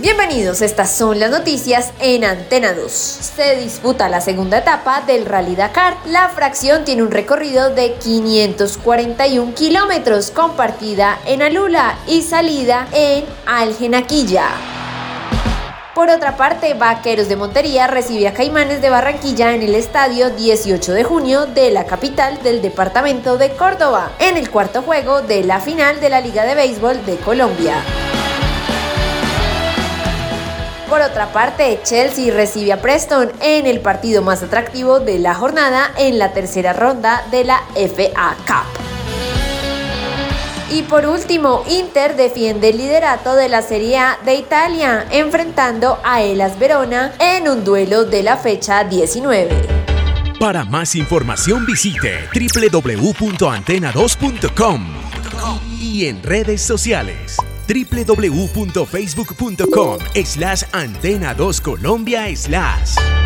Bienvenidos, estas son las noticias en Antena 2. Se disputa la segunda etapa del Rally Dakar. La fracción tiene un recorrido de 541 kilómetros con partida en Alula y salida en Algenaquilla. Por otra parte, Vaqueros de Montería recibe a Caimanes de Barranquilla en el estadio 18 de junio de la capital del departamento de Córdoba, en el cuarto juego de la final de la Liga de Béisbol de Colombia. Por otra parte, Chelsea recibe a Preston en el partido más atractivo de la jornada en la tercera ronda de la FA Cup. Y por último, Inter defiende el liderato de la Serie A de Italia, enfrentando a Elas Verona en un duelo de la fecha 19. Para más información visite www.antena2.com y en redes sociales www.facebook.com slash antena 2 Colombia slash.